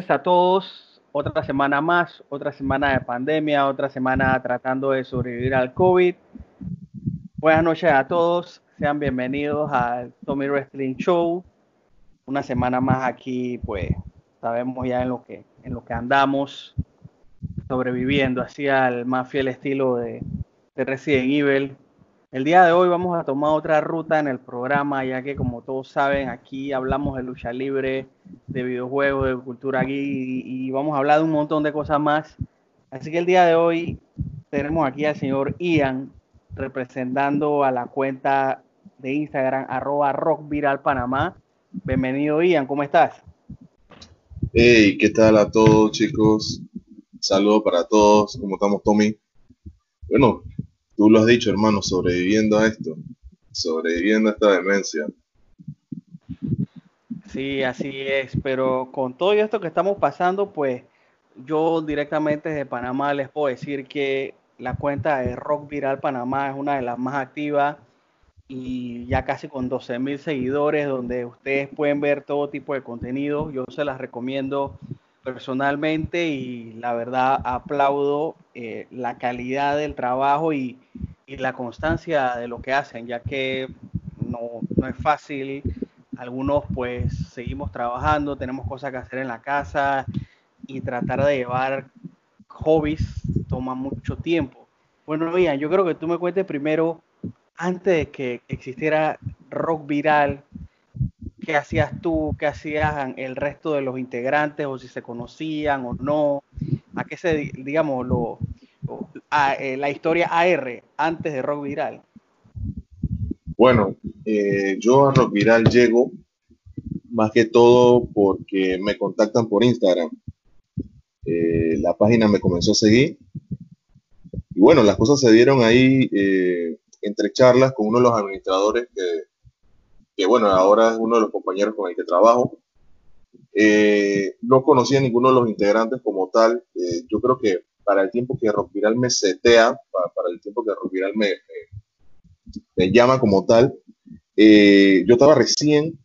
Noches a todos. Otra semana más, otra semana de pandemia, otra semana tratando de sobrevivir al COVID. Buenas noches a todos. Sean bienvenidos al Tommy Wrestling Show. Una semana más aquí, pues sabemos ya en lo que, en lo que andamos sobreviviendo, así al más fiel estilo de, de Resident Evil. El día de hoy vamos a tomar otra ruta en el programa, ya que como todos saben, aquí hablamos de lucha libre, de videojuegos, de cultura aquí y, vamos a hablar de un montón de cosas más. Así que el día de hoy tenemos aquí al señor Ian representando a la cuenta de Instagram arroba rockviralpanamá. Bienvenido Ian, ¿cómo estás? Hey, ¿qué tal a todos chicos? Saludos para todos, ¿cómo estamos Tommy? Bueno, tú lo has dicho, hermano, sobreviviendo a esto, sobreviviendo a esta demencia. Sí, así es, pero con todo esto que estamos pasando, pues yo directamente desde Panamá les puedo decir que la cuenta de Rock Viral Panamá es una de las más activas y ya casi con 12 mil seguidores, donde ustedes pueden ver todo tipo de contenido. Yo se las recomiendo personalmente y la verdad aplaudo eh, la calidad del trabajo y, la constancia de lo que hacen, ya que no, no, es fácil. Algunos pues seguimos trabajando, tenemos cosas que hacer en la casa y tratar de llevar hobbies toma mucho tiempo. Bueno, Ian, yo creo que tú me cuentes primero, antes de que existiera rock viral, qué hacías tú, qué hacían el resto de los integrantes, o si se conocían o no, a qué se, digamos, lo, eh, la historia AR antes de Rock Viral. Bueno, eh, yo a Rock Viral llego más que todo porque me contactan por Instagram. Eh, la página me comenzó a seguir. Y bueno, las cosas se dieron ahí entre charlas con uno de los administradores que que bueno, ahora es uno de los compañeros con el que trabajo. Eh, no conocía a ninguno de los integrantes como tal. Eh, yo creo que para el tiempo que Rock Viral me setea, para, el tiempo que Rock Viral me, me, llama como tal, eh, yo estaba recién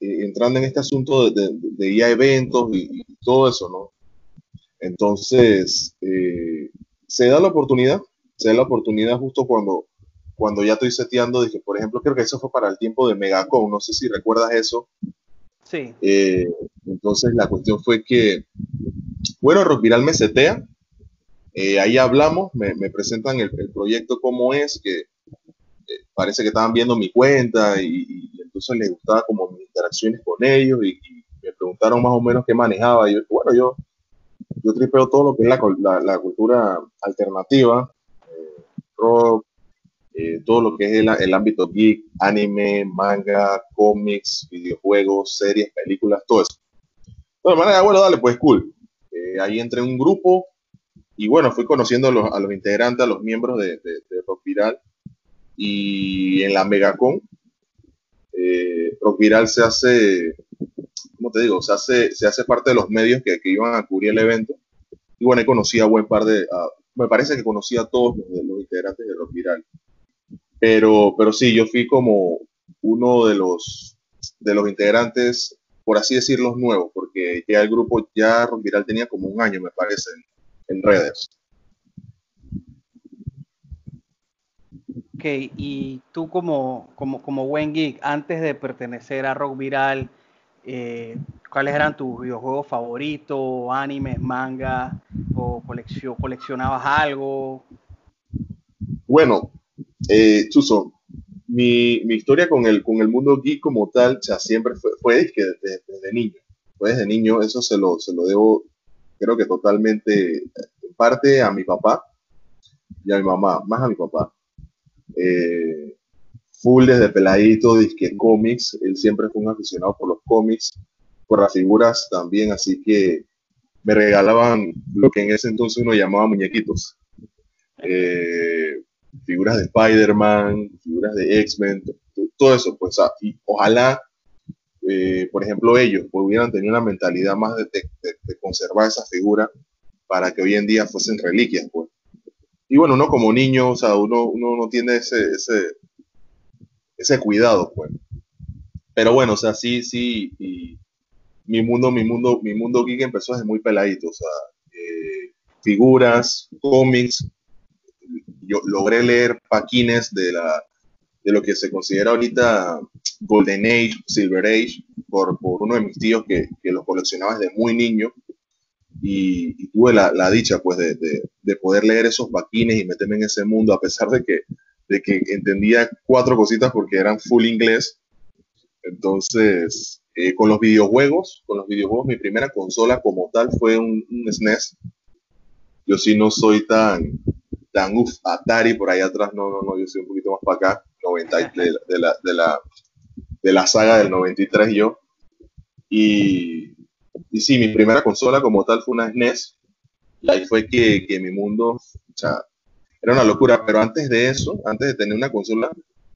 entrando en este asunto de, de, ir a eventos y, y, todo eso, ¿no? Entonces, se da la oportunidad, se da la oportunidad justo cuando cuando ya estoy seteando, dije, por ejemplo, creo que eso fue para el tiempo de Megacon, no sé si recuerdas eso. Sí. Eh, entonces la cuestión fue que, bueno, Rock Viral me setea, eh, ahí hablamos, me, presentan el, proyecto como es, que eh, parece que estaban viendo mi cuenta y, entonces les gustaba como mis interacciones con ellos y, me preguntaron más o menos qué manejaba. Y yo, bueno, yo, yo tripeo todo lo que es la, la cultura alternativa, rock, eh, todo lo que es el, ámbito geek, anime, manga, cómics, videojuegos, series, películas, todo eso. De manera, bueno, dale, pues cool. Eh, ahí entré en un grupo y bueno, fui conociendo a los, integrantes, a los miembros de, de, Rock Viral. Y en la Megacon, eh, Rock Viral se hace, ¿cómo te digo? Se hace, se hace parte de los medios que, iban a cubrir el evento. Y bueno, conocí a buen par de, me parece que conocí a todos los, los integrantes de Rock Viral. Pero, pero sí, yo fui como uno de los, de los integrantes, por así decirlo, nuevos, porque ya el grupo ya Viral tenía como un año, me parece, en, redes. Ok, y tú como, como, como buen geek, antes de pertenecer a Rock Viral, eh, ¿cuáles eran tus videojuegos favoritos, animes, manga, o coleccionabas algo? Bueno, eh, Chuso, mi, mi, historia con el, con el mundo geek como tal, ya siempre fue, fue desde, desde, niño. pues desde niño, eso se lo, se lo debo, creo que totalmente, en parte a mi papá y a mi mamá, más a mi papá. Eh, full desde peladito, disque cómics, él siempre fue un aficionado por los cómics, por las figuras también, así que me regalaban lo que en ese entonces uno llamaba muñequitos. Eh, figuras de Spider-Man, figuras de X-Men, todo eso, pues, y ojalá, eh, por ejemplo, ellos pues, hubieran tenido una mentalidad más de, conservar esa figura para que hoy en día fuesen reliquias, pues. Y bueno, uno como niño, o sea, uno, no tiene ese, cuidado, pues. Pero bueno, o sea, sí, sí, mi mundo, mi mundo, mi mundo geek empezó desde muy peladito, o sea, eh, figuras, cómics, yo logré leer paquines de la de lo que se considera ahorita Golden Age, Silver Age, por, por uno de mis tíos que, que los coleccionaba desde muy niño y, tuve la, la, dicha pues de, de, de, poder leer esos paquines y meterme en ese mundo a pesar de que, de que entendía cuatro cositas porque eran full inglés. Entonces, eh, con los videojuegos, con los videojuegos, mi primera consola como tal fue un, un SNES. Yo sí no soy tan, tan, uff, Atari por ahí atrás, no, no, no, yo soy un poquito más para acá, 90, de, de, la, de, la, de la saga del 93 yo. Y, y sí, mi primera consola como tal fue una SNES. Y ahí fue que, que mi mundo, o sea, era una locura. Pero antes de eso, antes de tener una consola,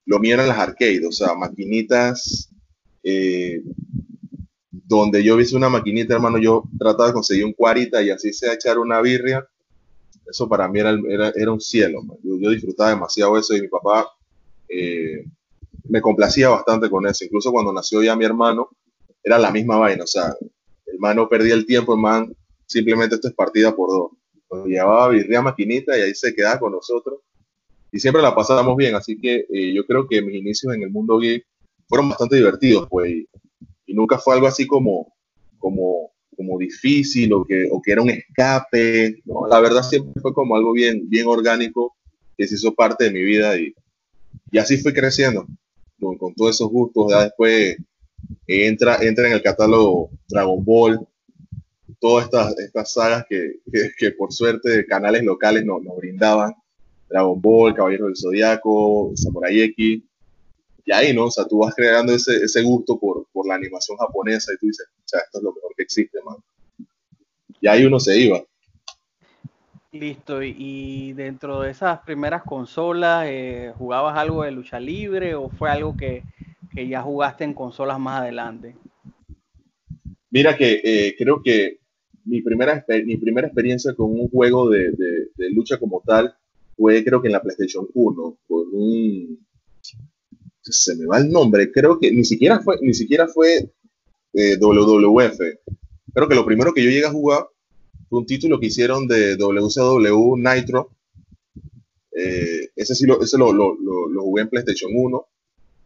lo mío eran las arcades, o sea, maquinitas, eh, donde yo vi una maquinita, hermano, yo trataba de conseguir un cuarita y así sea echar una birria eso para mí era, era, un cielo. Yo, disfrutaba demasiado eso y mi papá eh, me complacía bastante con eso. Incluso cuando nació ya mi hermano, era la misma vaina. O sea, el hermano perdía el tiempo, el man simplemente esto es partida por dos. Nos llevaba birria maquinita y ahí se quedaba con nosotros. Y siempre la pasábamos bien. Así que eh, yo creo que mis inicios en el mundo gay fueron bastante divertidos, pues. Y, y nunca fue algo así como, como como difícil o que, o que era un escape. No, la verdad siempre fue como algo bien, bien orgánico que se hizo parte de mi vida y, y así fui creciendo con, todos esos gustos. Ya después entra, entra en el catálogo Dragon Ball, todas estas, estas sagas que, que, que por suerte canales locales nos, nos brindaban. Dragon Ball, Caballero del Zodiaco, Samurai X, y ahí, ¿no? O sea, tú vas creando ese, ese gusto por, por, la animación japonesa y tú dices, o sea, esto es lo mejor que existe, man. Y ahí uno se iba. Listo, y dentro de esas primeras consolas, eh, ¿jugabas algo de lucha libre o fue algo que, que ya jugaste en consolas más adelante? Mira que eh, creo que mi primera, mi primera experiencia con un juego de, de, de, lucha como tal fue creo que en la PlayStation 1, con un, se me va el nombre, creo que ni siquiera fue, ni siquiera fue eh, WWF. Creo que lo primero que yo llegué a jugar fue un título que hicieron de WCW Nitro. Eh, ese sí lo, ese lo, lo, lo, jugué en PlayStation 1.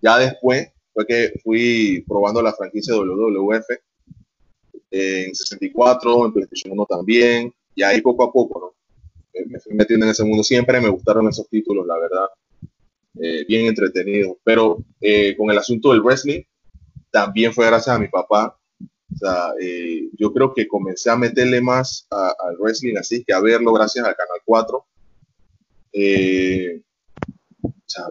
Ya después fue que fui probando la franquicia WWF en 64, en PlayStation 1 también, y ahí poco a poco, ¿no? Me fui metiendo en ese mundo. Siempre me gustaron esos títulos, la verdad. Eh, bien entretenido. Pero eh, con el asunto del wrestling, también fue gracias a mi papá. O sea, eh, yo creo que comencé a meterle más al wrestling así que a verlo gracias al Canal 4. O sea,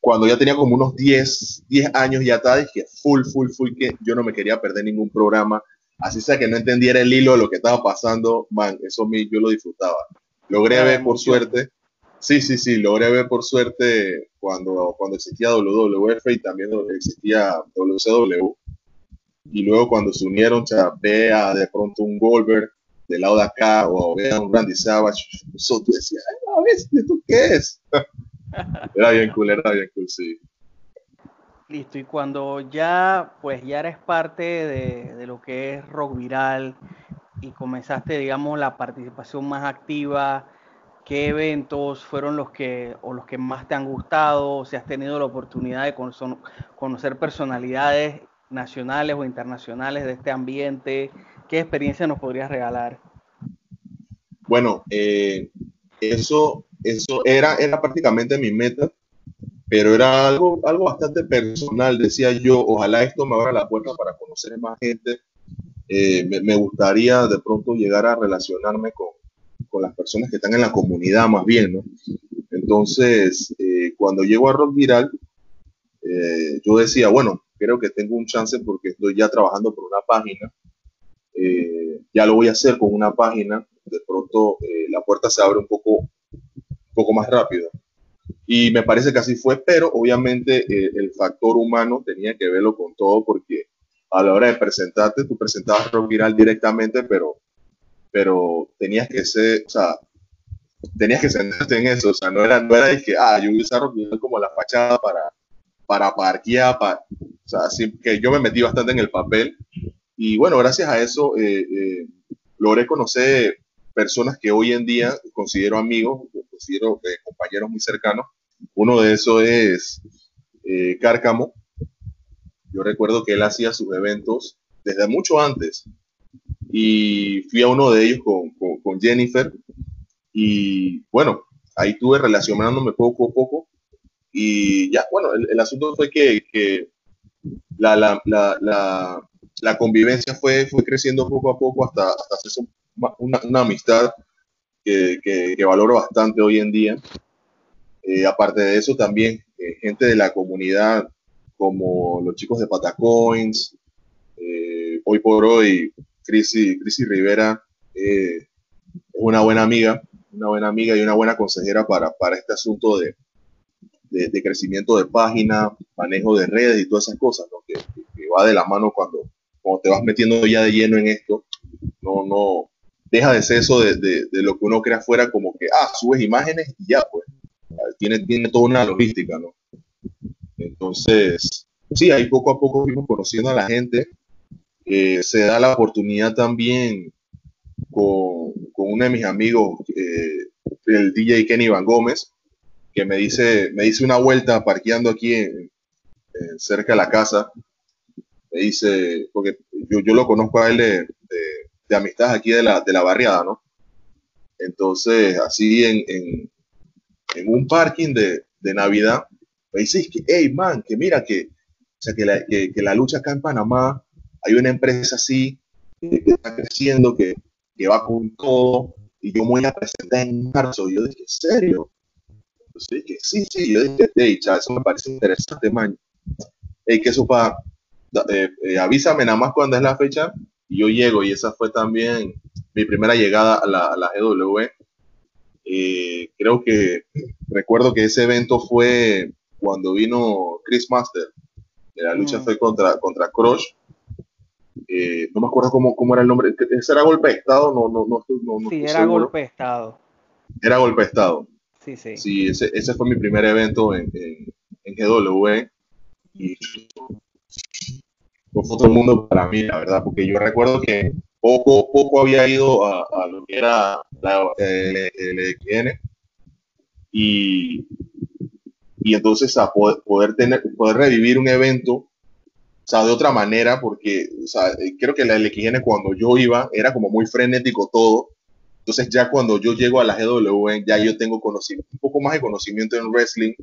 cuando ya tenía como unos 10, 10 años ya está, dije full, full, full, que yo no me quería perder ningún programa. Así sea que no entendiera el hilo de lo que estaba pasando, man, eso me, yo lo disfrutaba. Logré ver, por suerte, Sí, sí, sí, logré ver por suerte cuando, cuando existía WWF y también existía WCW. Y luego cuando se unieron, ya vea de pronto un Goldberg del lado de acá o vea un Randy Savage, eso tú decías, Ay, ¿esto qué es? era bien cool, era bien cool, sí. Listo, y cuando ya, pues ya eres parte de, de lo que es rock viral y comenzaste, digamos, la participación más activa, ¿Qué eventos fueron los que o los que más te han gustado? Si has tenido la oportunidad de conocer personalidades nacionales o internacionales de este ambiente, ¿qué experiencia nos podrías regalar? Bueno, eh, eso, eso era, era prácticamente mi meta, pero era algo, algo bastante personal. Decía yo, ojalá esto me abra la puerta para conocer más gente eh, me, gustaría de pronto llegar a relacionarme con, con, las personas que están en la comunidad más bien, ¿no? Entonces, eh, cuando llego a Rock Viral, eh, yo decía, bueno, creo que tengo un chance porque estoy ya trabajando por una página, ya lo voy a hacer con una página, de pronto la puerta se abre un poco, un poco más rápido. Y me parece que así fue, pero obviamente el factor humano tenía que verlo con todo porque a la hora de presentarte, tú presentabas rock viral directamente, pero, pero tenías que ser, o sea, tenías que sentarte en eso, o sea, no era, no era de que, ah, yo usar como la fachada para, para parquear, para, o sea, así que yo me metí bastante en el papel y bueno, gracias a eso eh, eh, logré conocer personas que hoy en día considero amigos, considero eh, compañeros muy cercanos. Uno de esos es Cárcamo, yo recuerdo que él hacía sus eventos desde mucho antes y fui a uno de ellos con, con, Jennifer y bueno, ahí tuve relacionándome poco a poco y ya, bueno, el, asunto fue que, que la, la, la, la, convivencia fue, fue creciendo poco a poco hasta, hasta hacer una, una amistad que, que, valoro bastante hoy en día. Eh, aparte de eso, también eh, gente de la comunidad como los chicos de Patacoins, eh, hoy por hoy, Crisi, Rivera eh, es una buena amiga, una buena amiga y una buena consejera para, para este asunto de, de, crecimiento de página, manejo de redes y todas esas cosas, que, va de la mano cuando, cuando te vas metiendo ya de lleno en esto, no, no, deja de ser eso de, de, lo que uno crea fuera como que, ah, subes imágenes y ya, pues, tiene, tiene toda una logística, ¿no? Entonces, sí, ahí poco a poco fuimos conociendo a la gente. Eh, se da la oportunidad también con, uno de mis amigos, eh, el DJ Kenny Van Gómez, que me dice, me dice una vuelta parqueando aquí cerca de la casa. Me dice, porque yo, yo lo conozco a él de, de, amistad aquí de la, de la barriada, ¿no? Entonces, así en, en, un parking de, de Navidad, me dices que, hey, man, que mira que, o sea, que, la, que, la lucha acá en Panamá, hay una empresa así que, está creciendo, que, que, va con todo, y yo me voy a presentar en marzo. Y yo dije, ¿en serio? Entonces dije, sí, sí, yo dije, hey, cha, eso me parece interesante, man. Hey, que eso para, eh, eh, avísame nada más cuando es la fecha, y yo llego, y esa fue también mi primera llegada a la, a la GW. Eh, creo que recuerdo que ese evento fue cuando vino Chris Master, la lucha mm. fue contra, contra Crush. Eh, no me acuerdo cómo, cómo, era el nombre. ¿Ese era golpe de estado? No, no, no, no sí, era golpe de estado. Era golpe de estado. Sí, sí. Sí, ese, ese fue mi primer evento en, en, GW. Y fue otro mundo para mí, la verdad, porque yo recuerdo que poco, poco había ido a, a lo que era la, el, el, y y entonces a poder, tener, poder revivir un evento, o sea, de otra manera, porque, o sea, eh, creo que la LXN cuando yo iba era como muy frenético todo, entonces ya cuando yo llego a la GW, ya yo tengo conocimiento, un poco más de conocimiento en wrestling,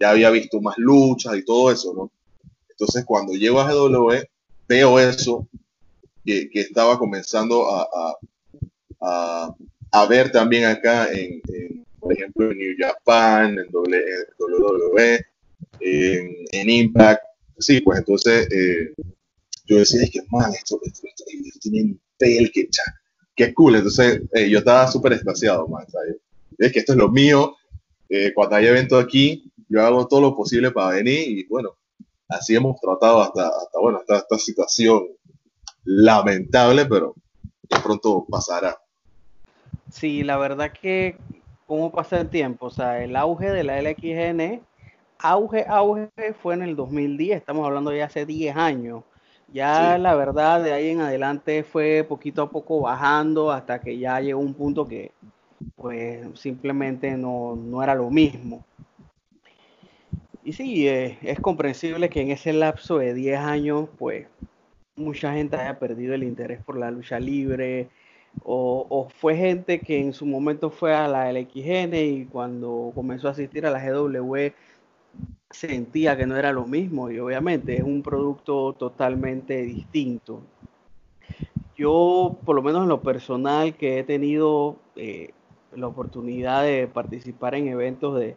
ya había visto más luchas y todo eso, ¿no? Entonces cuando llego a GW, veo eso que, que estaba comenzando a, a, a, a, ver también acá en, por ejemplo, en New Japan, en WWE, en, Impact. Sí, pues entonces eh, yo decía, es que, man, esto, esto, esto, esto tiene pel, que, qué cool. Entonces eh, yo estaba súper espaciado, man, ¿sabes? Es que esto es lo mío. Eh, cuando hay evento aquí, yo hago todo lo posible para venir y bueno, así hemos tratado hasta, hasta bueno, hasta esta situación lamentable, pero de pronto pasará. Sí, la verdad que cómo pasa el tiempo. O sea, el auge de la LXN, auge, auge fue en el 2010, estamos hablando ya hace 10 años. Ya la verdad, de ahí en adelante fue poquito a poco bajando hasta que ya llegó un punto que pues simplemente no, no era lo mismo. Y sí, eh, es comprensible que en ese lapso de 10 años, pues mucha gente haya perdido el interés por la lucha libre, o, fue gente que en su momento fue a la LXN y cuando comenzó a asistir a la GW sentía que no era lo mismo y obviamente es un producto totalmente distinto. yo, por lo menos en lo personal, que he tenido eh, la oportunidad de participar en eventos de,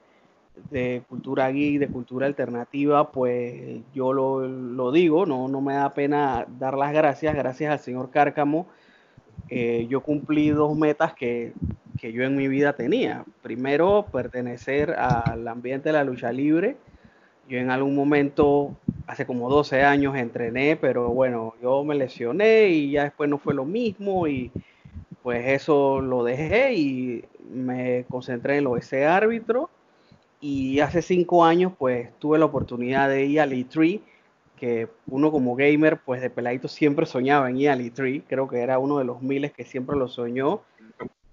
cultura geek, de cultura alternativa, pues yo lo, digo, no, no me da pena dar las gracias, gracias al señor Cárcamo. Eh, yo cumplí dos metas que, que, yo en mi vida tenía. Primero, pertenecer al ambiente de la lucha libre. Yo en algún momento hace como 12 años entrené, pero bueno, yo me lesioné y ya después no fue lo mismo y pues eso lo dejé y me concentré en lo de ese árbitro. Y hace cinco años pues tuve la oportunidad de ir al E3 que uno como gamer pues de peladito siempre soñaba en ir al E3 creo que era uno de los miles que siempre lo soñó.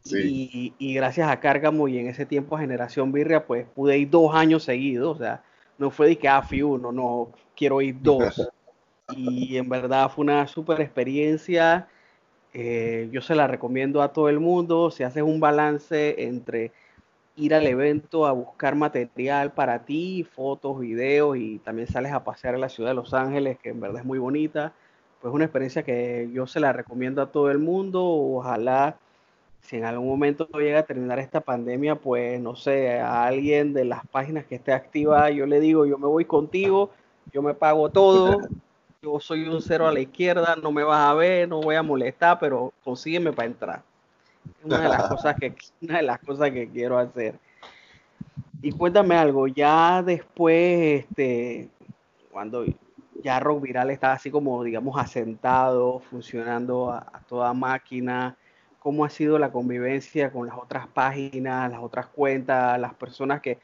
Y, y, gracias a Cárgamo y en ese tiempo a Generación Birria pues pude ir dos años seguidos o sea no fue de que ah, fui uno, no, quiero ir dos. Y en verdad fue una súper experiencia. Eh, yo se la recomiendo a todo el mundo. Si haces un balance entre ir al evento a buscar material para ti, fotos, videos y también sales a pasear en la ciudad de Los Ángeles, que en verdad es muy bonita, pues una experiencia que yo se la recomiendo a todo el mundo. Ojalá si en algún momento llega a terminar esta pandemia, pues no sé, a alguien de las páginas que esté activa, yo le digo, yo me voy contigo, yo me pago todo, yo soy un cero a la izquierda, no me vas a ver, no voy a molestar, pero consígueme para entrar. Es una de las cosas que, una de las cosas que quiero hacer. Y cuéntame algo, ya después, este, cuando ya Rock Viral está así como, digamos, asentado, funcionando a toda máquina, cómo ha sido la convivencia con las otras páginas, las otras cuentas, las personas que,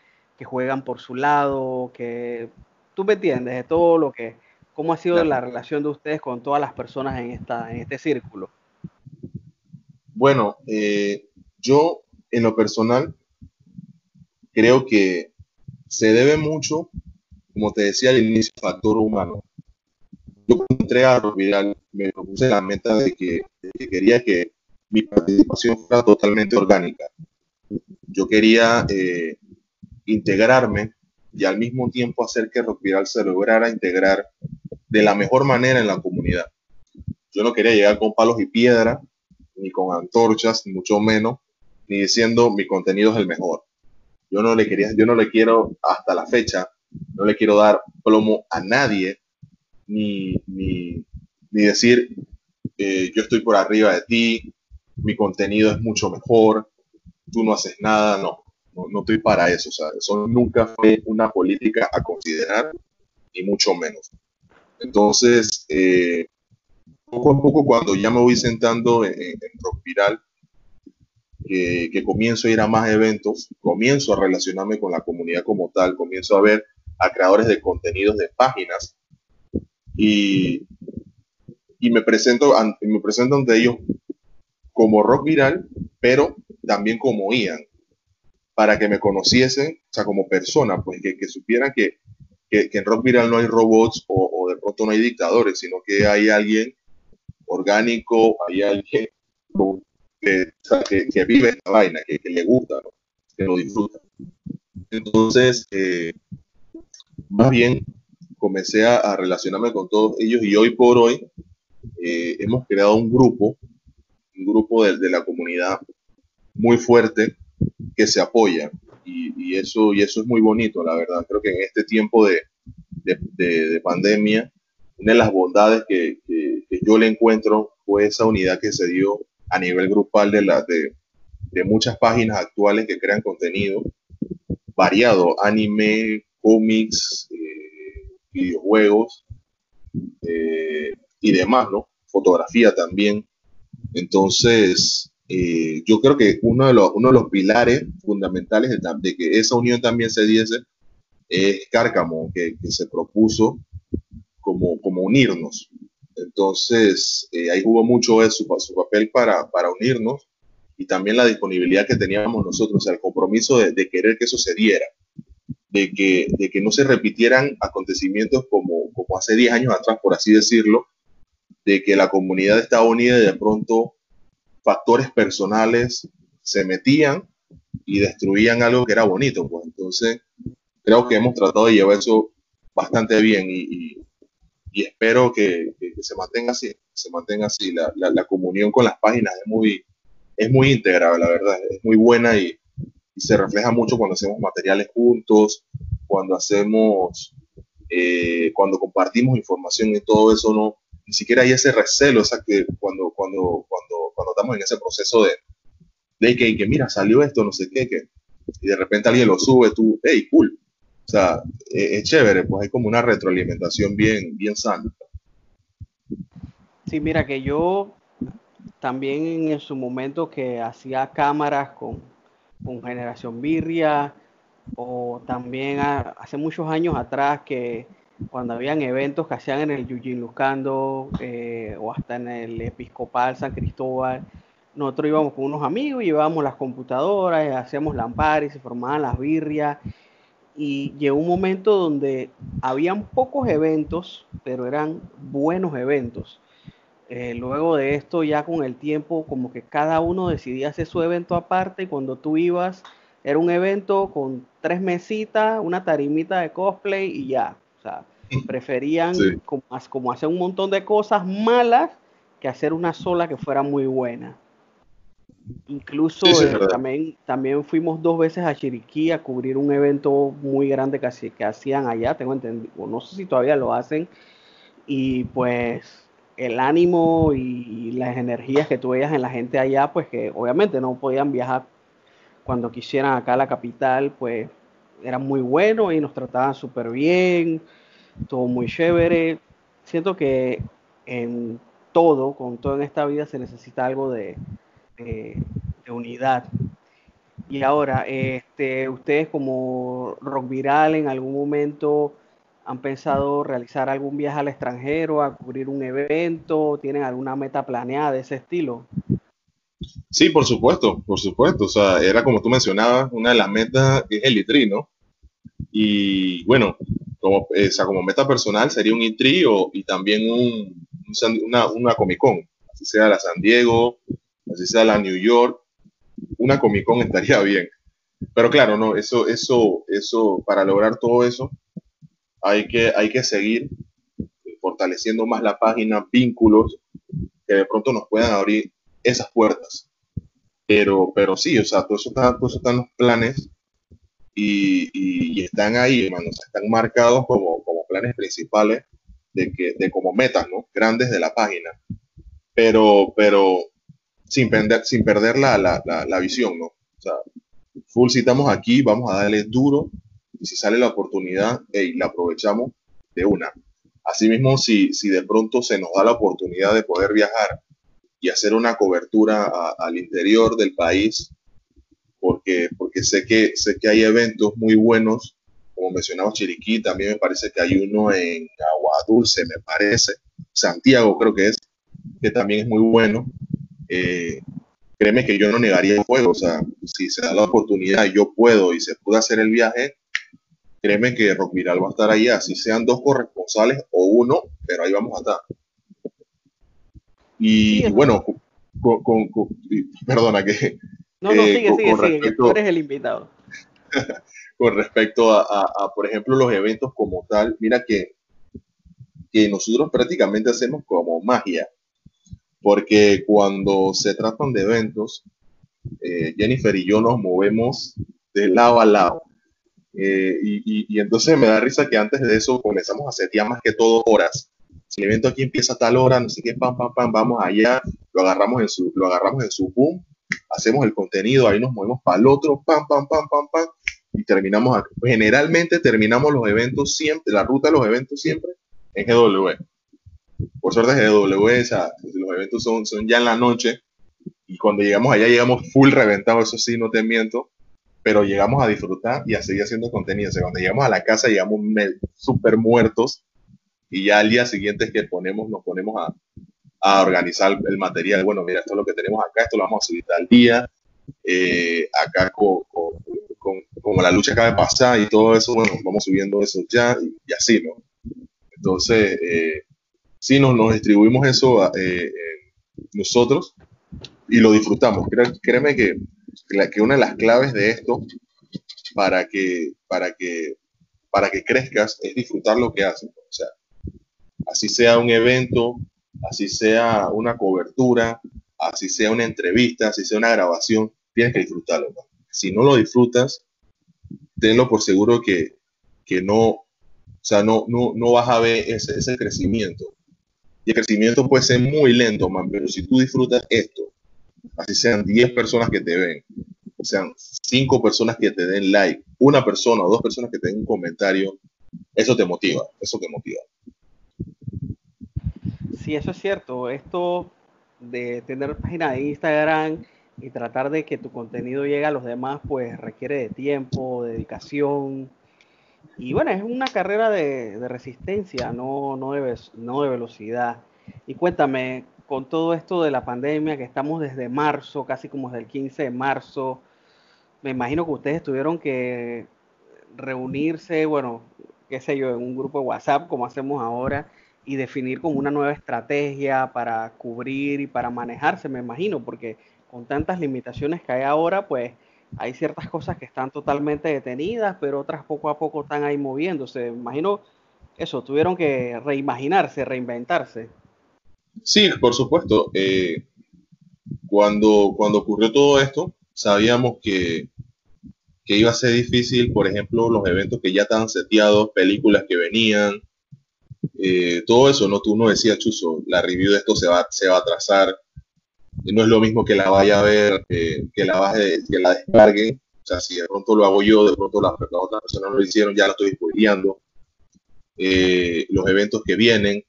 juegan por su lado, que tú me entiendes, de todo lo que, cómo ha sido la relación de ustedes con todas las personas en, esta, en este círculo. Bueno, eh, yo en lo personal creo que se debe mucho, como te decía al inicio, factor humano. Yo entré a Viral me propuse la meta de que quería que mi participación fuera totalmente orgánica. Yo quería eh, integrarme y al mismo tiempo hacer que Rock Viral se lograra integrar de la mejor manera en la comunidad. Yo no quería llegar con palos y piedra, ni con antorchas, ni mucho menos, ni diciendo mi contenido es el mejor. Yo no le quería, yo no le quiero hasta la fecha, no le quiero dar plomo a nadie, ni, ni, decir eh, yo estoy por arriba de ti, mi contenido es mucho mejor, tú no haces nada, no, no, estoy para eso, o sea, eso nunca fue una política a considerar, ni mucho menos. Entonces, eh, poco a poco cuando ya me voy sentando en, Rock Viral, que comienzo a ir a más eventos, comienzo a relacionarme con la comunidad como tal, comienzo a ver a creadores de contenidos de páginas y, y me presento, me presento ante ellos como rock viral, pero también como Ian, para que me conociesen, o sea, como persona, pues que, supieran que, en rock viral no hay robots o, de pronto no hay dictadores, sino que hay alguien orgánico, hay alguien que, vive esta vaina, que, le gusta, que lo disfruta. Entonces, eh, más bien comencé a, relacionarme con todos ellos y hoy por hoy eh, hemos creado un grupo un grupo de, la comunidad muy fuerte que se apoya y, eso, y eso es muy bonito, la verdad. Creo que en este tiempo de, de, pandemia, una de las bondades que, yo le encuentro fue esa unidad que se dio a nivel grupal de, la, de, muchas páginas actuales que crean contenido variado, anime, cómics, eh, videojuegos eh, y demás, ¿no? Fotografía también. Entonces, eh, yo creo que uno de, los, pilares fundamentales de, que esa unión también se diese es Cárcamo, que, se propuso como, unirnos. Entonces, eh, ahí jugó mucho su papel para, unirnos y también la disponibilidad que teníamos nosotros, el compromiso de, querer que eso se diera, de que, no se repitieran acontecimientos como, como hace 10 años atrás, por así decirlo, de que la comunidad estaba unida y de pronto factores personales se metían y destruían algo que era bonito. Pues entonces creo que hemos tratado de llevar eso bastante bien y, espero que, se mantenga así. se mantenga así. La, comunión con las páginas es muy, es muy íntegra, la verdad, es muy buena y, y se refleja mucho cuando hacemos materiales juntos, cuando hacemos, eh, cuando compartimos información y todo eso, no, ni siquiera hay ese recelo, cuando, cuando, cuando, cuando estamos en ese proceso de, de que, mira, salió esto, no sé qué, que, y de repente alguien lo sube, tú, hey, cool. O sea, es, chévere, pues hay como una retroalimentación bien, bien sana. Sí, mira que yo también en su momento que hacía cámaras con, con Generación Birria, o también hace muchos años atrás que cuando habían eventos que hacían en el Yujin Lucando eh, o hasta en el Episcopal San Cristóbal, nosotros íbamos con unos amigos, llevábamos las computadoras, hacíamos lampares, se formaban las birrias y llegó un momento donde habían pocos eventos, pero eran buenos eventos. Eh, luego de esto, ya con el tiempo, como que cada uno decidía hacer su evento aparte y cuando tú ibas, era un evento con tres mesitas, una tarimita de cosplay y ya. O sea, preferían como, como, hacer un montón de cosas malas que hacer una sola que fuera muy buena. Incluso eh, también, también fuimos dos veces a Chiriquí a cubrir un evento muy grande que, que hacían allá, tengo entendido, no sé si todavía lo hacen, y pues el ánimo y las energías que tú veías en la gente allá, pues que obviamente no podían viajar cuando quisieran acá a la capital, pues era muy bueno y nos trataban súper bien, todo muy chévere. Siento que en todo, con todo en esta vida, se necesita algo de, unidad. Y ahora, este, ustedes como Rock Viral en algún momento han pensado realizar algún viaje al extranjero, a cubrir un evento, tienen alguna meta planeada de ese estilo. Sí, por supuesto, por supuesto. O sea, era como tú mencionabas, una de las metas es el ITRI, ¿no? Y bueno, como, eh, como meta personal sería un ITRI o, y también un, una, una Comic Con, así sea la San Diego, así sea la New York, una Comic Con estaría bien. Pero claro, no, eso, eso, eso, para lograr todo eso, hay que, hay que seguir fortaleciendo más la página, vínculos que de pronto nos puedan abrir esas puertas. Pero, pero sí, o sea, todo eso está, todo eso en los planes y, y, están ahí, hermanos, están marcados como, como planes principales de, que, de como metas, ¿no? Grandes de la página. Pero, pero sin perder, sin perder la, la, la, visión, ¿no? O sea, full si estamos aquí, vamos a darle duro y si sale la oportunidad, hey, la aprovechamos de una. Asimismo, si, si de pronto se nos da la oportunidad de poder viajar y hacer una cobertura al interior del país, porque, porque sé, que, sé que hay eventos muy buenos, como mencionaba Chiriquí, también me parece que hay uno en Agua Dulce, me parece, Santiago creo que es, que también es muy bueno. Eh, créeme que yo no negaría el juego, o sea, si se da la oportunidad, yo puedo y se puede hacer el viaje, créeme que Rock Viral va a estar ahí, así sean dos corresponsales o uno, pero ahí vamos a estar. Y, bueno, con, perdona que... No, no, eh, sigue, sigue, sigue, tú eres el invitado. con respecto a, por ejemplo, los eventos como tal, mira que, que nosotros prácticamente hacemos como magia, porque cuando se tratan de eventos, eh, Jennifer y yo nos movemos de lado a lado. Eh, y, y, entonces me da risa que antes de eso comenzamos a hacer ya más que todo horas si el evento aquí empieza a tal hora, no sé qué, pam, pam, pam, vamos allá, lo agarramos en su, lo agarramos en su boom, hacemos el contenido, ahí nos movemos para el otro, pam, pam, pam, pam, pam, y terminamos, generalmente terminamos los eventos siempre, la ruta de los eventos siempre en GW. Por suerte GW, o sea, los eventos son, son ya en la noche, y cuando llegamos allá llegamos full reventados, eso sí, no te miento, pero llegamos a disfrutar y a seguir haciendo contenido. O sea, cuando llegamos a la casa llegamos súper muertos, y ya al día siguiente es que ponemos, nos ponemos a, a, organizar el material. Bueno, mira, esto es lo que tenemos acá, esto lo vamos a subir al día, eh, acá con, con, como la lucha acaba de pasar y todo eso, bueno, vamos subiendo eso ya y, así, ¿no? Entonces, eh, sí, nos, nos distribuimos eso eh, nosotros y lo disfrutamos. Créeme que, que una de las claves de esto para que, para que, para que crezcas es disfrutar lo que haces. O sea, así sea un evento así sea una cobertura, así sea una entrevista, así sea una grabación, tienes que disfrutarlo. Si no lo disfrutas, tenlo por seguro que, que no, o sea, no, no, no vas a ver ese, ese crecimiento. Y el crecimiento puede ser muy lento, man, pero si tú disfrutas esto, así sean 10 personas que te ven, sean 5 personas que te den like, una persona o dos personas que te den un comentario, eso te motiva, eso te motiva. Sí, eso es cierto. Esto de tener página de Instagram y tratar de que tu contenido llegue a los demás, pues requiere de tiempo, dedicación. Y bueno, es una carrera de, resistencia, no, de, no de velocidad. Y cuéntame, con todo esto de la pandemia, que estamos desde marzo, casi como desde el 15 de marzo, me imagino que ustedes tuvieron que reunirse, bueno, qué sé yo, en un grupo de WhatsApp, como hacemos ahora, y definir como una nueva estrategia para cubrir y para manejarse, me imagino, porque con tantas limitaciones que hay ahora, pues hay ciertas cosas que están totalmente detenidas, pero otras poco a poco están ahí moviéndose. Me imagino eso, tuvieron que reimaginarse, reinventarse. Sí, por supuesto. Eh, cuando, cuando ocurrió todo esto, sabíamos que, que iba a ser difícil, por ejemplo, los eventos que ya estaban seteados, películas que venían, eh, todo eso, ¿no? Tú no decías, Chuso, la review de esto se va, se va a atrasar, no es lo mismo que la vaya a ver, eh, que, la baje, que la descargue, o sea, si de pronto lo hago yo, de pronto las, otras personas no lo hicieron, ya la estoy spoileando, eh, los eventos que vienen,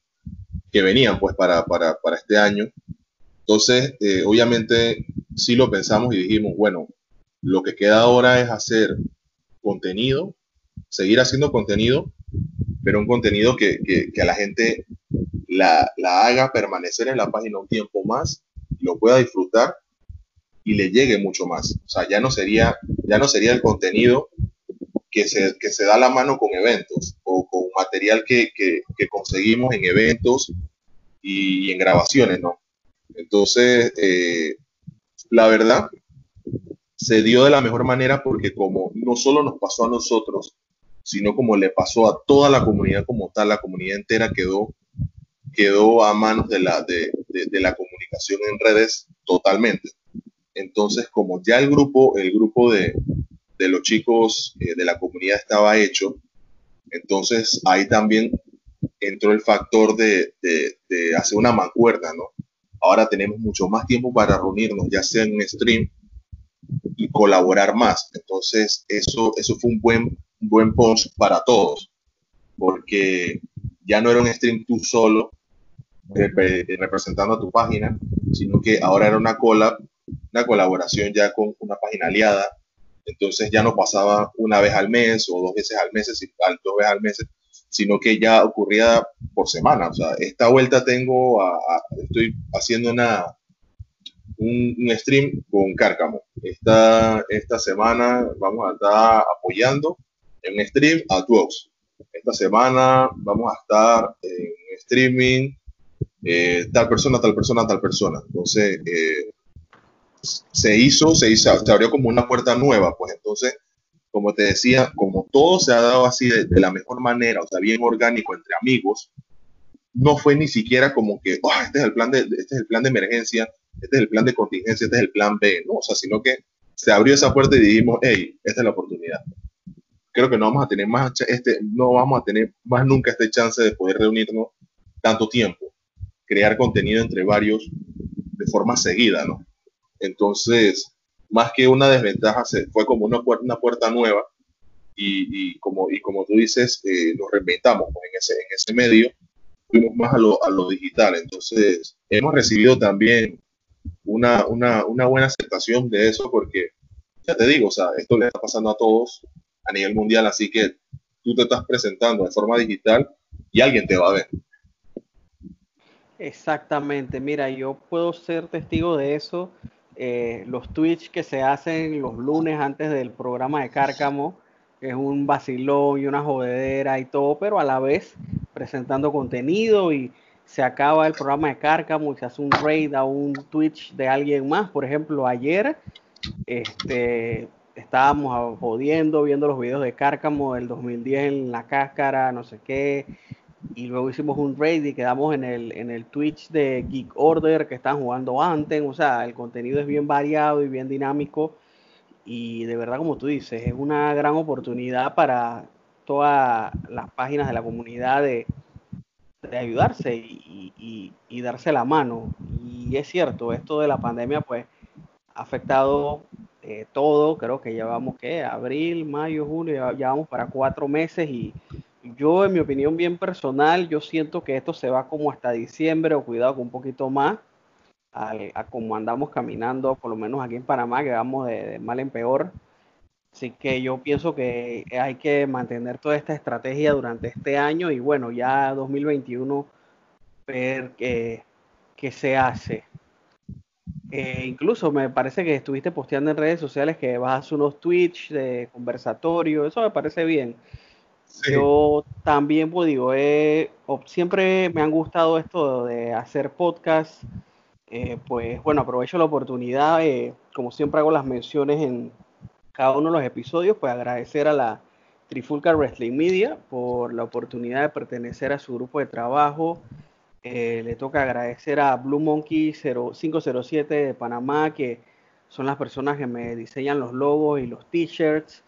que venían pues para, para, para este año, entonces, obviamente, sí lo pensamos y dijimos, bueno, lo que queda ahora es hacer contenido, seguir haciendo contenido, pero un contenido que, a la gente la, haga permanecer en la página un tiempo más, lo pueda disfrutar y le llegue mucho más. O sea, ya no sería, ya no sería el contenido que se, se da la mano con eventos o con material que, conseguimos en eventos y, en grabaciones, ¿no? Entonces, eh, la verdad, se dio de la mejor manera porque como no solo nos pasó a nosotros, sino como le pasó a toda la comunidad como tal, la comunidad entera quedó, quedó a manos de la, de, la comunicación en redes totalmente. Entonces, como ya el grupo, el grupo de, los chicos eh, de la comunidad estaba hecho, entonces ahí también entró el factor de, de, hacer una mancuerna, ¿no? Ahora tenemos mucho más tiempo para reunirnos, ya sea en un stream y colaborar más. Entonces, eso, eso fue un buen buen post para todos, porque ya no era un stream tú solo representando a tu página, sino que ahora era una collab, una colaboración ya con una página aliada. Entonces ya no pasaba una vez al mes o dos veces al mes, dos veces al mes, sino que ya ocurría por semana. O sea, esta vuelta tengo, estoy haciendo una, un, un, stream con Cárcamo. Esta, esta semana vamos a estar apoyando en stream a Twox. Esta semana vamos a estar en streaming eh, tal persona, tal persona, tal persona. Entonces, eh, se hizo, se hizo, se abrió como una puerta nueva, pues entonces, como te decía, como todo se ha dado así de, la mejor manera, o sea, bien orgánico entre amigos, no fue ni siquiera como que, oh, este es el plan de, este es el plan de emergencia, este es el plan de contingencia, este es el plan B, no, o sea, sino que se abrió esa puerta y dijimos, hey, esta es la oportunidad creo que no vamos a tener más este, no vamos a tener más nunca este chance de poder reunirnos tanto tiempo, crear contenido entre varios de forma seguida, ¿no? Entonces, más que una desventaja, se, fue como una, una puerta nueva y, como, y como tú dices, eh, nos reinventamos pues, en, ese, en ese medio, fuimos más a lo, a lo digital. Entonces, hemos recibido también una, una, una buena aceptación de eso porque, ya te digo, o sea, esto le está pasando a todos a nivel mundial, así que tú te estás presentando de forma digital y alguien te va a ver. Exactamente, mira, yo puedo ser testigo de eso. Eh, los Twitch que se hacen los lunes antes del programa de Cárcamo, es un vacilón y una jodedera y todo, pero a la vez presentando contenido y se acaba el programa de Cárcamo y se hace un raid a un Twitch de alguien más. Por ejemplo, ayer este, estábamos jodiendo, viendo los videos de Cárcamo del 2010 en la cáscara, no sé qué, y luego hicimos un raid y quedamos en el, en el Twitch de Geek Order que están jugando antes, o sea, el contenido es bien variado y bien dinámico y de verdad como tú dices, es una gran oportunidad para todas las páginas de la comunidad de, ayudarse y, darse la mano. Y es cierto, esto de la pandemia pues ha afectado eh, todo, creo que llevamos que abril, mayo, junio, ya vamos para cuatro meses y yo, en mi opinión bien personal, yo siento que esto se va como hasta diciembre o cuidado con un poquito más a, como andamos caminando, por lo menos aquí en Panamá, que vamos de, mal en peor. Así que yo pienso que hay que mantener toda esta estrategia durante este año y bueno, ya 2021 ver qué, se hace. Eh, incluso me parece que estuviste posteando en redes sociales que vas a hacer unos Twitch de conversatorio, eso me parece bien. Yo también, pues digo, siempre me han gustado esto de hacer podcast. Eh, pues bueno, aprovecho la oportunidad, eh, como siempre hago las menciones en cada uno de los episodios, pues agradecer a la Trifulca Wrestling Media por la oportunidad de pertenecer a su grupo de trabajo. Eh, le toca agradecer a Blue Monkey 0507 de Panamá, que son las personas que me diseñan los logos y los t-shirts.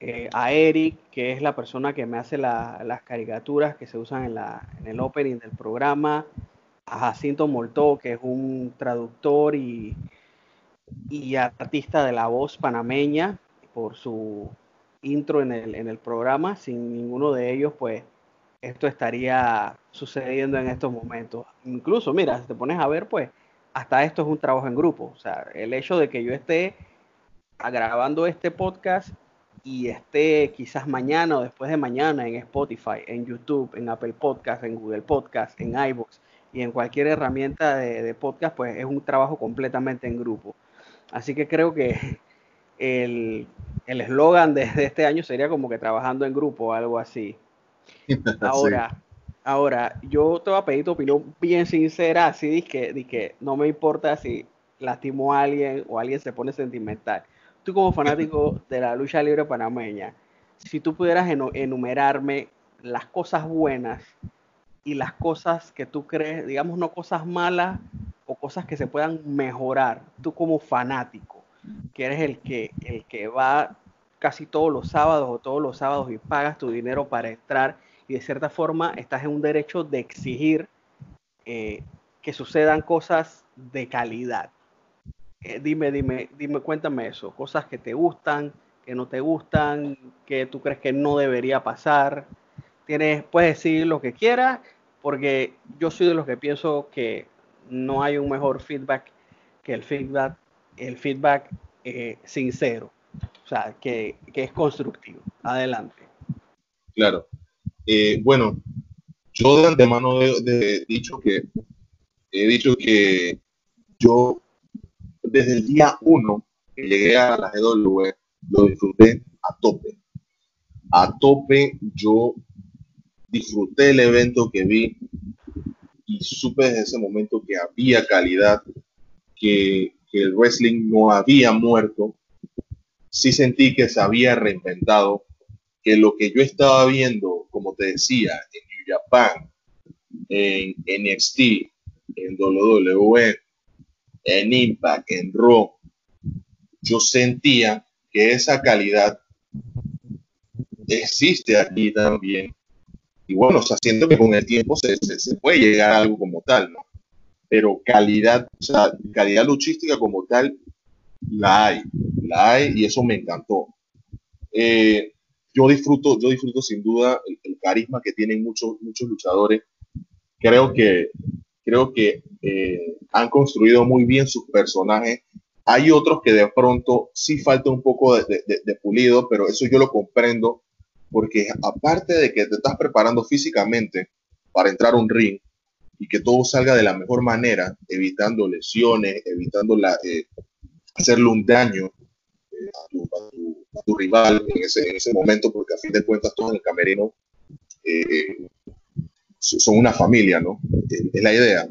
Eh, a Eric, que es la persona que me hace las caricaturas que se usan en, el opening del programa, a Jacinto Moltó, que es un traductor y, y artista de la voz panameña, por su intro en el, en el programa. Sin ninguno de ellos, pues esto estaría sucediendo en estos momentos. Incluso, mira, si te pones a ver, pues hasta esto es un trabajo en grupo. O sea, el hecho de que yo esté grabando este podcast y esté quizás mañana o después de mañana en Spotify, en YouTube, en Apple Podcast, en Google Podcast, en iBox y en cualquier herramienta de, podcast, pues es un trabajo completamente en grupo. Así que creo que el eslogan de, este año sería como que trabajando en grupo o algo así. Ahora, ahora, yo te voy a pedir tu opinión bien sincera, así de que, que no me importa si lastimo a alguien o alguien se pone sentimental. Tú como fanático de la lucha libre panameña, si tú pudieras enumerarme las cosas buenas y las cosas que tú crees, digamos, no cosas malas o cosas que se puedan mejorar, tú como fanático, que eres el que, el que va casi todos los sábados o todos los sábados y pagas tu dinero para entrar y de cierta forma estás en un derecho de exigir eh, que sucedan cosas de calidad. Eh, dime, dime, dime, cuéntame eso, cosas que te gustan, que no te gustan, que tú crees que no debería pasar. Tienes, puedes decir lo que quieras, porque yo soy de los que pienso que no hay un mejor feedback que el feedback, el feedback eh, sincero, o sea, que, es constructivo. Adelante. Claro. Eh, bueno, yo de antemano he dicho que he dicho que yo desde el día uno que llegué a la GW, lo disfruté a tope. A tope yo disfruté el evento que vi y supe desde ese momento que había calidad, que, el wrestling no había muerto. Sí sentí que se había reinventado, que lo que yo estaba viendo, como te decía, en New Japan, en NXT, en WWE, en Impact, en Raw, yo sentía que esa calidad existe aquí también. Y bueno, o sea, siento que con el tiempo se, puede llegar a algo como tal, ¿no? Pero calidad, calidad luchística como tal, la hay, la y eso me encantó. Eh, yo disfruto, yo disfruto sin duda el, el, carisma que tienen muchos, muchos luchadores. Creo que creo que eh, han construido muy bien sus personajes. Hay otros que de pronto sí falta un poco de, pulido, pero eso yo lo comprendo, porque aparte de que te estás preparando físicamente para entrar a un ring y que todo salga de la mejor manera, evitando lesiones, evitando la, eh, hacerle un daño eh, a, tu, rival en ese, en ese, momento, porque a fin de cuentas todos en el camerino son una familia, ¿no? Es la idea.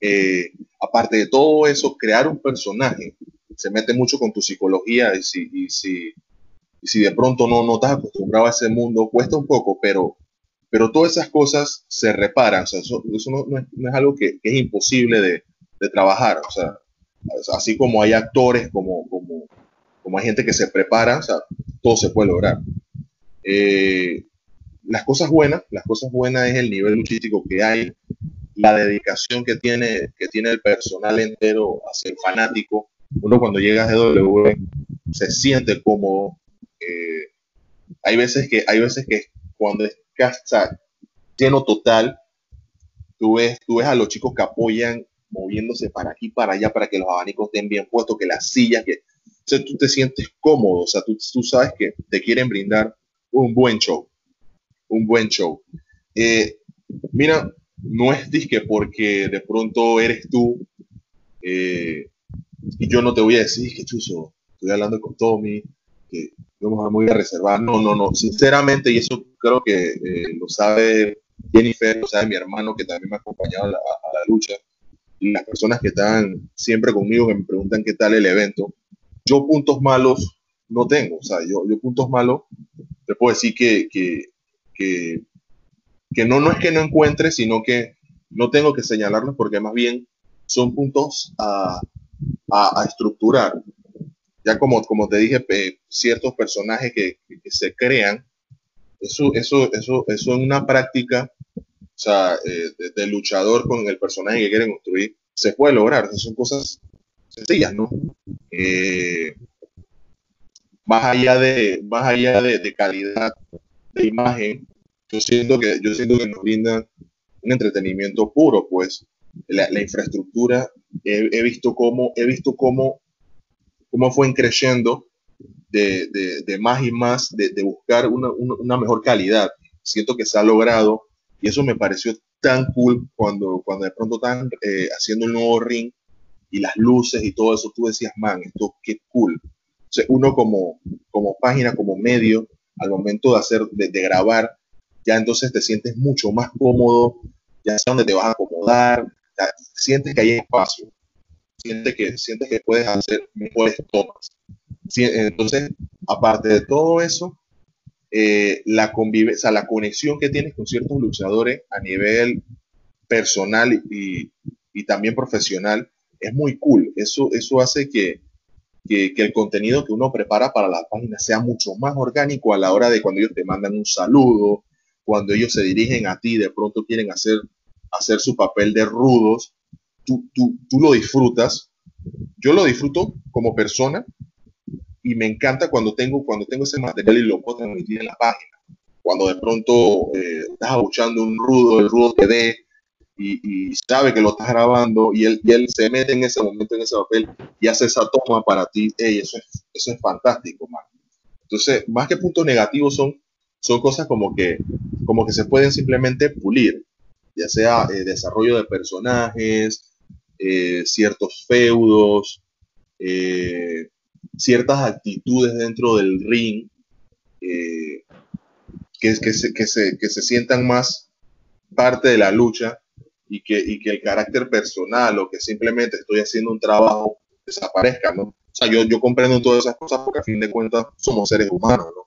Eh, aparte de todo eso, crear un personaje se mete mucho con tu psicología y si, si, si de pronto no, no estás acostumbrado a ese mundo, cuesta un poco, pero pero todas esas cosas se reparan, o sea, eso, no, es, algo que, es imposible de, trabajar, o sea, así como hay actores, como, como, como hay gente que se prepara, todo se puede lograr. Eh, las cosas buenas, las cosas buenas es el nivel luchístico que hay, la dedicación que tiene, que tiene el personal entero hacia el fanático. Uno cuando llega a GW se siente como eh, hay veces que hay veces que cuando es casa lleno total, tú ves, tú ves a los chicos que apoyan moviéndose para aquí para allá para que los abanicos estén bien puestos, que las sillas, que tú te sientes cómodo, o sea, tú, tú sabes que te quieren brindar un buen show un buen show. Eh, mira, no es disque porque de pronto eres tú eh, y yo no te voy a decir que chuzo, estoy hablando con Tommy, que vamos a muy a reservar. No, no, no, sinceramente, y eso creo que eh, lo sabe Jennifer, lo sabe mi hermano que también me ha acompañado a la, lucha, y las personas que están siempre conmigo que me preguntan qué tal el evento. Yo puntos malos no tengo, o sea, yo, yo puntos malos, te puedo decir que, que que, no, no es que no encuentre, sino que no tengo que señalarlos porque más bien son puntos a, estructurar. Ya como, como te dije, ciertos personajes que, se crean, eso, eso, eso, eso en una práctica, o sea, eh, de, luchador con el personaje que quieren construir, se puede lograr. son cosas sencillas, ¿no? Eh, más allá de, más allá de calidad de imagen, yo siento que, yo siento que nos brindan un entretenimiento puro, pues la, infraestructura, he, visto cómo, he visto cómo, cómo fue creciendo de, de, más y más, de, de buscar una, una, mejor calidad. Siento que se ha logrado y eso me pareció tan cool cuando, cuando de pronto están eh, haciendo el nuevo ring y las luces y todo eso, tú decías, man, esto qué cool. O sea, uno como, como página, como medio, al momento de hacer, de, de grabar, ya entonces te sientes mucho más cómodo, ya sé dónde te vas a acomodar, sientes que hay espacio, sientes que, sientes que puedes hacer mejores tomas. Entonces, aparte de todo eso, eh, la convivencia, la conexión que tienes con ciertos luchadores a nivel personal y, y también profesional es muy cool. Eso, eso hace que, que, el contenido que uno prepara para la página sea mucho más orgánico a la hora de cuando ellos te mandan un saludo, cuando ellos se dirigen a ti, de pronto quieren hacer, hacer su papel de rudos, tú, tú, tú lo disfrutas. Yo lo disfruto como persona y me encanta cuando tengo, cuando tengo ese material y lo puedo transmitir en la página. Cuando de pronto eh, estás abuchando un rudo, el rudo te ve y, y, sabe que lo estás grabando y él, y él se mete en ese momento, en ese papel y hace esa toma para ti. eso, es, eso es fantástico, man. Entonces, más que puntos negativos son son cosas como que, como que se pueden simplemente pulir, ya sea eh, desarrollo de personajes, eh, ciertos feudos, eh, ciertas actitudes dentro del ring, que, que, se, que, se, que se sientan más parte de la lucha y que, y que el carácter personal o que simplemente estoy haciendo un trabajo desaparezca, ¿no? O sea, yo, yo comprendo todas esas cosas porque a fin de cuentas somos seres humanos, ¿no?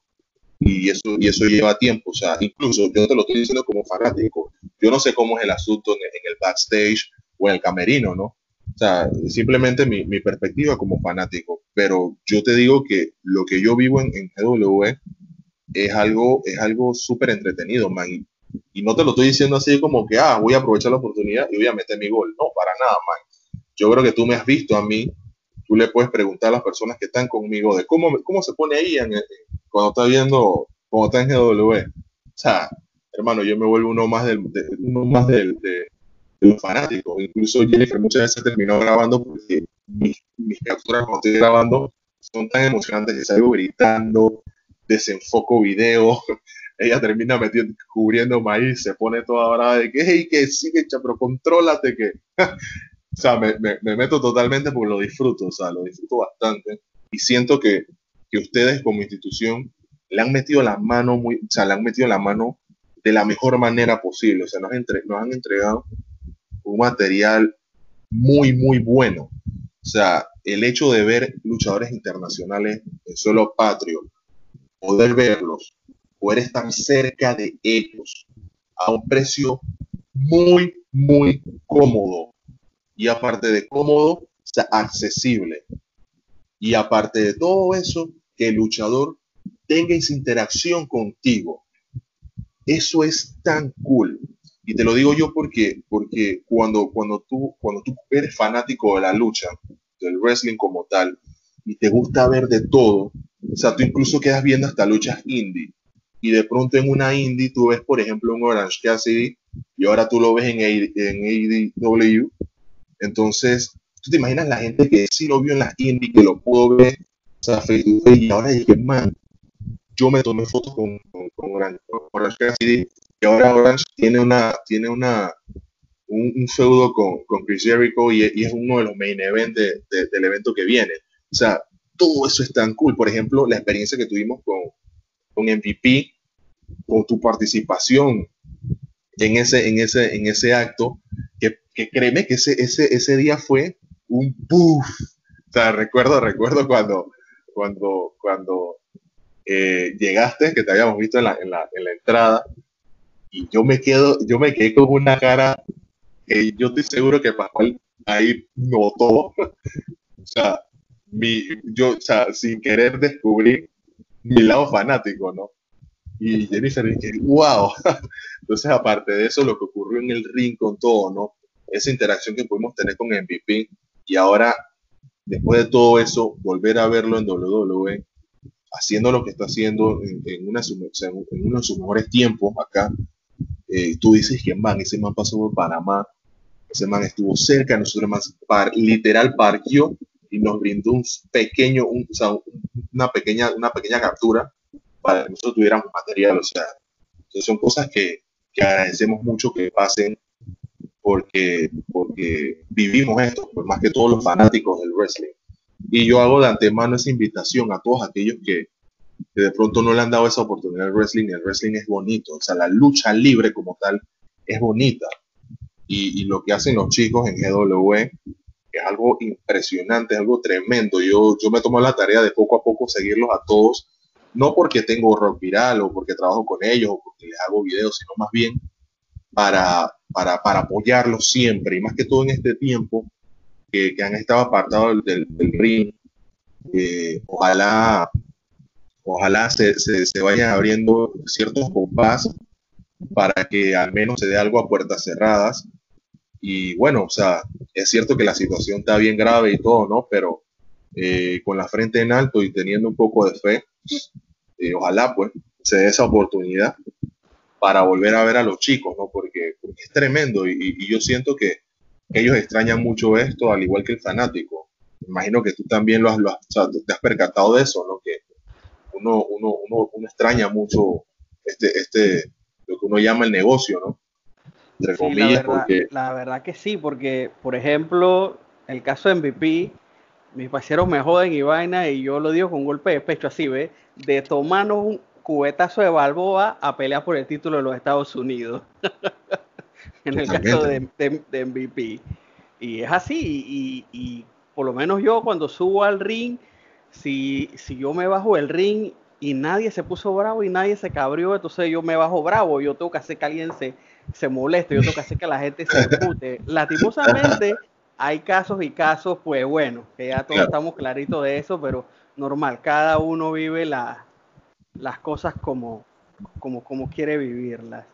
y eso, y eso lleva tiempo. O sea, incluso yo te lo estoy diciendo como fanático. Yo no sé cómo es el asunto en, el backstage o en el camerino, ¿no? O sea, simplemente mi, mi, perspectiva como fanático. Pero yo te digo que lo que yo vivo en, en GW es algo, es algo súper entretenido, man. Y, no te lo estoy diciendo así como que, ah, voy a aprovechar la oportunidad y voy a meter mi gol. No, para nada, man. Yo creo que tú me has visto a mí tú le puedes preguntar a las personas que están conmigo de cómo, cómo se pone ahí en, cuando está viendo, cuando está en GW. O sea, hermano, yo me vuelvo uno más del, de, uno más del, de, los fanáticos. Incluso Jennifer muchas veces terminó grabando porque mis, mis capturas cuando estoy grabando son tan emocionantes que salgo gritando, desenfoco video. Ella termina metiendo, cubriendo maíz, se pone toda brava de que, hey, que sigue, pero contrólate que. o sea, me, me, meto totalmente porque lo disfruto, o sea, lo disfruto bastante y siento que, que ustedes como institución le han metido la mano muy, o sea, le han metido la mano de la mejor manera posible, o sea, nos, entre, nos han entregado un material muy, muy bueno. O sea, el hecho de ver luchadores internacionales en suelo patrio, poder verlos, poder estar cerca de ellos, a un precio muy, muy cómodo. Y aparte de cómodo, accesible. Y aparte de todo eso, que el luchador tenga esa interacción contigo. Eso es tan cool. Y te lo digo yo porque, porque cuando, cuando, tú, cuando tú eres fanático de la lucha, del wrestling como tal, y te gusta ver de todo, o sea, tú incluso quedas viendo hasta luchas indie. Y de pronto en una indie tú ves, por ejemplo, un Orange Cassidy y ahora tú lo ves en, ADW. Entonces, tú te imaginas la gente que sí lo vio en las indie, que lo pudo ver, o sea, y ahora dije, man, yo me tomé fotos con, con, Orange, Cassidy y ahora Orange tiene una, tiene una, un, feudo con, Chris Jericho y, es uno de los main events del evento que viene. O sea, todo eso es tan cool. Por ejemplo, la experiencia que tuvimos con, con MVP, con tu participación en ese, en ese, en ese acto, que, que créeme que ese, ese, ese día fue un puff. O sea, recuerdo, recuerdo cuando, cuando, cuando eh, llegaste, que te habíamos visto en la, en la, en la entrada, y yo me quedo, yo me quedé con una cara que yo estoy seguro que Pascual ahí notó. o sea, mi, yo, o sea, sin querer descubrir mi lado fanático, ¿no? Y Jennifer wow. Entonces, aparte de eso, lo que ocurrió en el ring con todo, ¿no? Esa interacción que pudimos tener con MVP y ahora, después de todo eso, volver a verlo en WWE, haciendo lo que está haciendo en, una, en uno de sus mejores tiempos acá, eh, tú dices que man, ese man pasó por Panamá, ese man estuvo cerca, nosotros más literal partió y nos brindó un pequeño, una, pequeña, una pequeña captura para que nosotros tuviéramos material. O sea, son cosas que, que, agradecemos mucho que pasen porque, porque vivimos esto, por más que todos los fanáticos del wrestling. Y yo hago de antemano esa invitación a todos aquellos que, que de pronto no le han dado esa oportunidad al wrestling el wrestling es bonito. O sea, la lucha libre como tal es bonita. Y, y, lo que hacen los chicos en GW es algo impresionante, es algo tremendo. Yo, yo me tomo la tarea de poco a poco seguirlos a todos, no porque tengo rock viral o porque trabajo con ellos o porque les hago videos, sino más bien para, para, para apoyarlos siempre y más que todo en este tiempo que, que han estado apartados del, del ring. Eh, ojalá ojalá se, se, se, vayan abriendo ciertos compás para que al menos se dé algo a puertas cerradas. Y bueno, o sea, es cierto que la situación está bien grave y todo, ¿no? Pero eh, con la frente en alto y teniendo un poco de fe, eh, ojalá pues se dé esa oportunidad para volver a ver a los chicos, ¿no? Porque, es tremendo y, y, yo siento que ellos extrañan mucho esto, al igual que el fanático. Imagino que tú también lo has, lo has o sea, te has percatado de eso, ¿no? Que uno, uno, uno, uno extraña mucho este, este, lo que uno llama el negocio, ¿no? Entre comillas, la verdad, porque... La verdad que sí, porque, por ejemplo, el caso de MVP, mis parceros me joden y vaina, y yo lo digo con un golpe de pecho así, ¿ves? De tomarnos un cubetazo de Balboa a pelear por el título de los Estados Unidos. en el caso de, de, MVP. Y es así, y, y, por lo menos yo cuando subo al ring, si, si yo me bajo el ring y nadie se puso bravo y nadie se cabrió, entonces yo me bajo bravo, yo tengo que hacer que alguien se, se moleste, yo tengo que hacer que la gente se discute. Lastimosamente, hay casos y casos, pues bueno, que ya todos estamos claritos de eso, pero normal, cada uno vive la, las cosas como, como, como quiere vivirlas.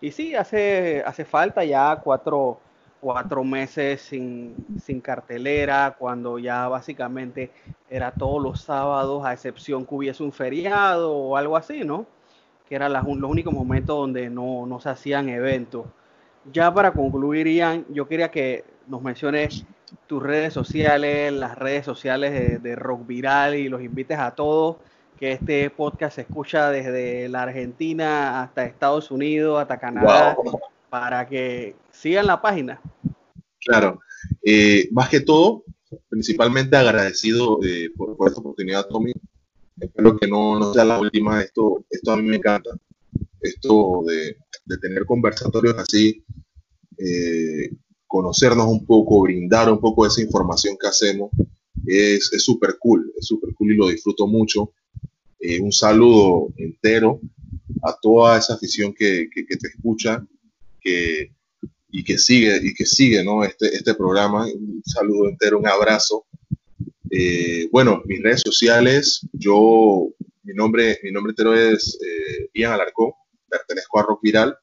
Y sí, hace, hace falta ya cuatro, cuatro meses sin, sin, cartelera, cuando ya básicamente era todos los sábados, a excepción que hubiese un feriado o algo así, ¿no? Que eran los únicos momentos donde no, no, se hacían eventos. Ya para concluir, Ian, yo quería que nos menciones tus redes sociales, las redes sociales de, de Rock Viral y los invites a todos que este podcast se escucha desde la Argentina hasta Estados Unidos, hasta Canadá, wow. para que sigan la página. Claro, eh, más que todo, principalmente agradecido eh, por, por, esta oportunidad, Tommy. Espero que no, no, sea la última. Esto, esto a mí me encanta. Esto de, de tener conversatorios así, eh, conocernos un poco, brindar un poco de esa información que hacemos, es súper cool. Es súper cool y lo disfruto mucho. Eh, un saludo entero a toda esa afición que, que, te escucha que, y que sigue, y que sigue ¿no? este, este programa. Un saludo entero, un abrazo. Eh, bueno, mis redes sociales, yo, mi nombre, mi nombre entero es eh, Ian Alarcón, pertenezco a Rock Viral.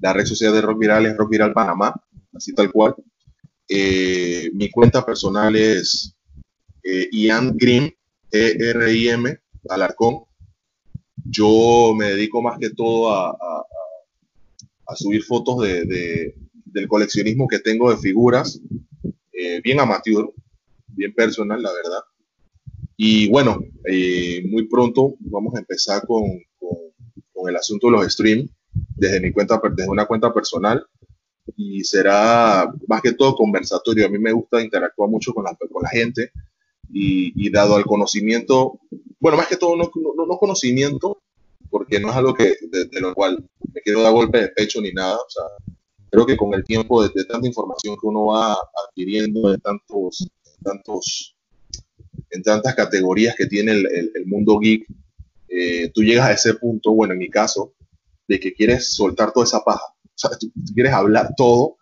La red social de Rock Viral es Rock Viral Panamá, así tal cual. Eh, mi cuenta personal es Ian Green, E-R-I-M, Alarcón. Yo me dedico más que todo a, a, subir fotos de, del coleccionismo que tengo de figuras, bien amateur, bien personal, la verdad. Y bueno, eh, muy pronto vamos a empezar con, con, el asunto de los streams desde mi desde una cuenta personal y será más que todo conversatorio. A mí me gusta interactuar mucho con la, gente y, dado al conocimiento, bueno, más que todo no, no, conocimiento, porque no es algo que, de, lo cual me quiero dar golpe de pecho ni nada. O sea, creo que con el tiempo de, de tanta información que uno va adquiriendo, de tantos tantos, en tantas categorías que tiene el, mundo geek, eh, tú llegas a ese punto, bueno, en mi caso, de que quieres soltar toda esa paja, sea, tú, quieres hablar todo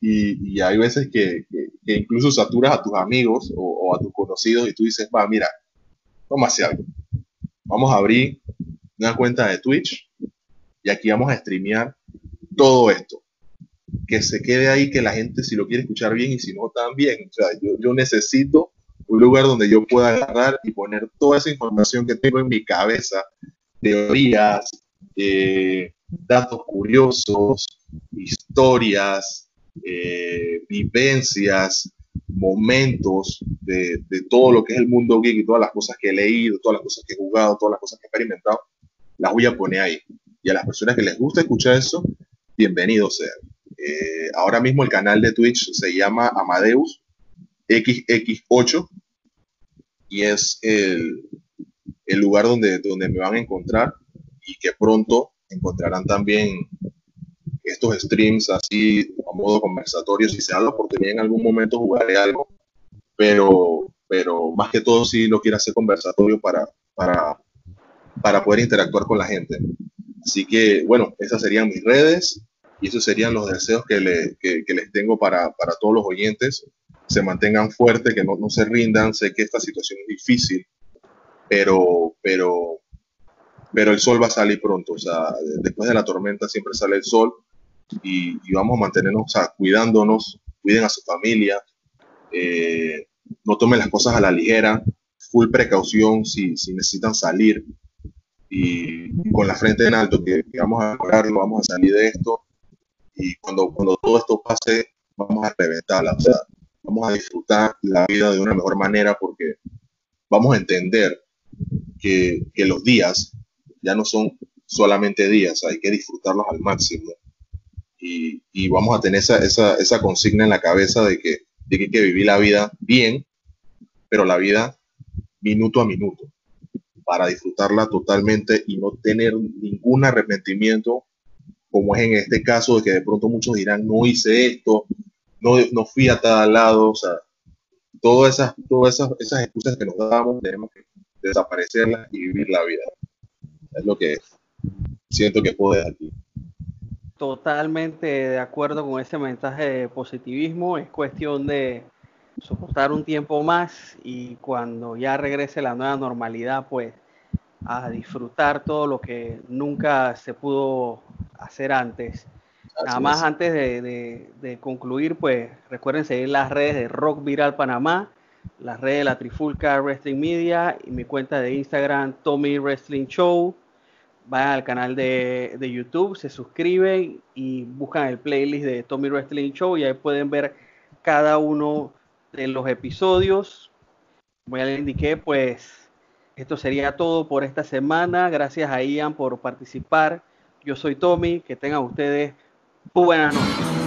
y, hay veces que, incluso saturas a tus amigos o, a tus conocidos y tú dices, va, mira, toma algo, vamos a abrir una cuenta de Twitch y aquí vamos a streamear todo esto que se quede ahí, que la gente si lo quiere escuchar bien y si no también. O sea, yo, necesito un lugar donde yo pueda agarrar y poner toda esa información que tengo en mi cabeza, teorías, eh, datos curiosos, historias, eh, vivencias, momentos de, todo lo que es el mundo geek y todas las cosas que he leído, todas las cosas que he jugado, todas las cosas que he experimentado, las voy a poner ahí. Y a las personas que les gusta escuchar eso, bienvenidos sean. Eh, ahora mismo el canal de Twitch se llama Amadeus XX8 y es el, lugar donde me van a encontrar y que pronto encontrarán también estos streams así a modo conversatorio. Si se da la oportunidad en algún momento jugaré algo, pero, pero más que todo si lo quiero hacer conversatorio para, para, para poder interactuar con la gente. Así que bueno, esas serían mis redes. Y esos serían los deseos que, le, que, les tengo para, para, todos los oyentes. Se mantengan fuertes, que no, no, se rindan. Sé que esta situación es difícil, pero, pero, pero el sol va a salir pronto. O sea, después de la tormenta siempre sale el sol y, y vamos a mantenernos, o sea, cuidándonos, cuiden a su familia, eh, no tomen las cosas a la ligera, full precaución si, si necesitan salir y con la frente en alto, que, que vamos a lograrlo, vamos a salir de esto y cuando, cuando todo esto pase, vamos a reventarla, o sea, vamos a disfrutar la vida de una mejor manera porque vamos a entender que, que los días ya no son solamente días, hay que disfrutarlos al máximo. Y, y vamos a tener esa, esa, esa, consigna en la cabeza de que, de que hay que vivir la vida bien, pero la vida minuto a minuto, para disfrutarla totalmente y no tener ningún arrepentimiento como es en este caso, de que de pronto muchos dirán, no hice esto, no, no fui a tal lado, o sea, todas esas, todas esas, esas excusas que nos damos tenemos que desaparecerlas y vivir la vida. Es lo que siento que puedo aquí. Totalmente de acuerdo con ese mensaje de positivismo. Es cuestión de soportar un tiempo más y cuando ya regrese la nueva normalidad, pues a disfrutar todo lo que nunca se pudo hacer antes. Nada más antes de, concluir, pues recuerden seguir las redes de Rock Viral Panamá, las redes de la Trifulca Wrestling Media y mi cuenta de Instagram Tommy Wrestling Show. Vayan al canal de, de YouTube, se suscriben y buscan el playlist de Tommy Wrestling Show y ahí pueden ver cada uno de los episodios. Como ya les indiqué, pues esto sería todo por esta semana. Gracias a Ian por participar. Yo soy Tommy, que tengan ustedes buenas noches.